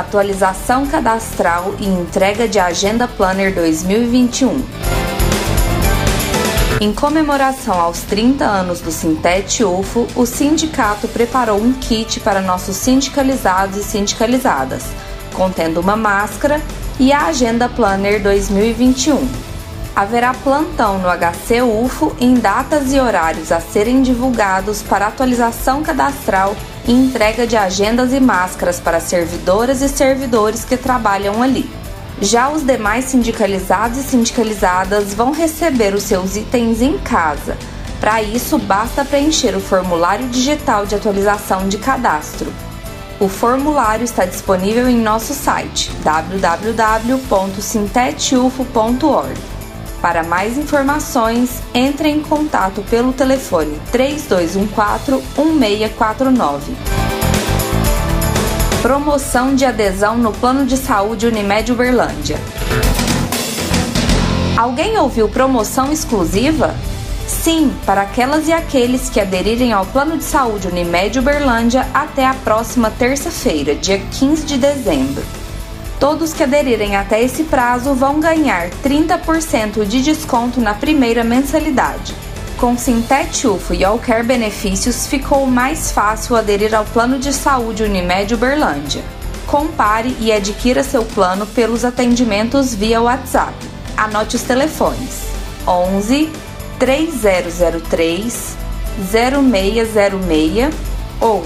atualização cadastral e entrega de Agenda Planner 2021. Em comemoração aos 30 anos do Sintete UFO, o sindicato preparou um kit para nossos sindicalizados e sindicalizadas, contendo uma máscara e a Agenda Planner 2021. Haverá plantão no HC UFO em datas e horários a serem divulgados para atualização cadastral e entrega de agendas e máscaras para servidoras e servidores que trabalham ali. Já os demais sindicalizados e sindicalizadas vão receber os seus itens em casa. Para isso, basta preencher o formulário digital de atualização de cadastro. O formulário está disponível em nosso site www.sintetufo.org. Para mais informações, entre em contato pelo telefone 3214-1649. Promoção de adesão no Plano de Saúde Unimed Uberlândia. Alguém ouviu promoção exclusiva? Sim, para aquelas e aqueles que aderirem ao Plano de Saúde Unimed Uberlândia até a próxima terça-feira, dia 15 de dezembro. Todos que aderirem até esse prazo vão ganhar 30% de desconto na primeira mensalidade. Com Sintet UFO e Allcare Benefícios, ficou mais fácil aderir ao plano de saúde Unimed Uberlândia. Compare e adquira seu plano pelos atendimentos via WhatsApp. Anote os telefones: 11 3003 0606 ou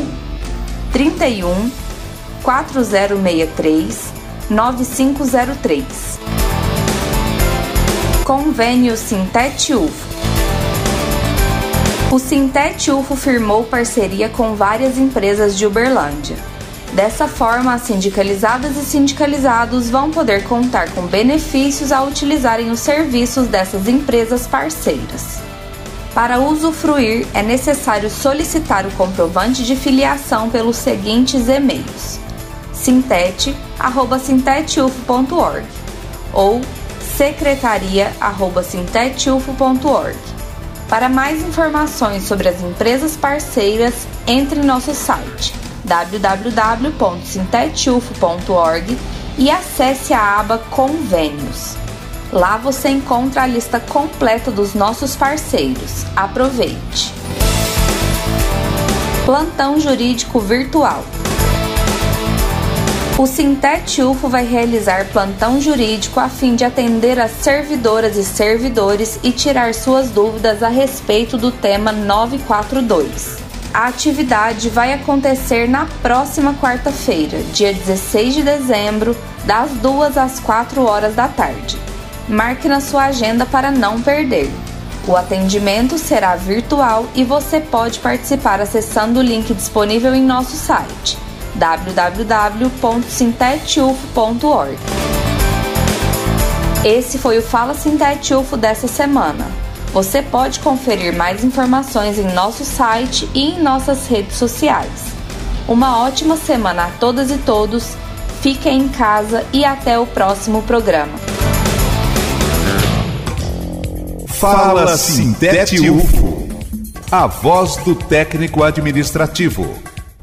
31 4063 9503. Convênio Sintete UFO. O Sintete UFO firmou parceria com várias empresas de Uberlândia. Dessa forma, as sindicalizadas e sindicalizados vão poder contar com benefícios ao utilizarem os serviços dessas empresas parceiras. Para usufruir, é necessário solicitar o comprovante de filiação pelos seguintes e-mails: sintete@sintetufo.org ou secretaria@sintetufo.org. Para mais informações sobre as empresas parceiras, entre em nosso site www.sintetufo.org e acesse a aba Convênios. Lá você encontra a lista completa dos nossos parceiros. Aproveite! Plantão Jurídico Virtual o Sintet UFO vai realizar plantão jurídico a fim de atender as servidoras e servidores e tirar suas dúvidas a respeito do tema 942. A atividade vai acontecer na próxima quarta-feira, dia 16 de dezembro, das 2 às 4 horas da tarde. Marque na sua agenda para não perder. O atendimento será virtual e você pode participar acessando o link disponível em nosso site www.sintetufo.org. Esse foi o Fala Sintetufo dessa semana. Você pode conferir mais informações em nosso site e em nossas redes sociais. Uma ótima semana a todas e todos. Fiquem em casa e até o próximo programa. Fala Sintete UFO, a voz do técnico administrativo.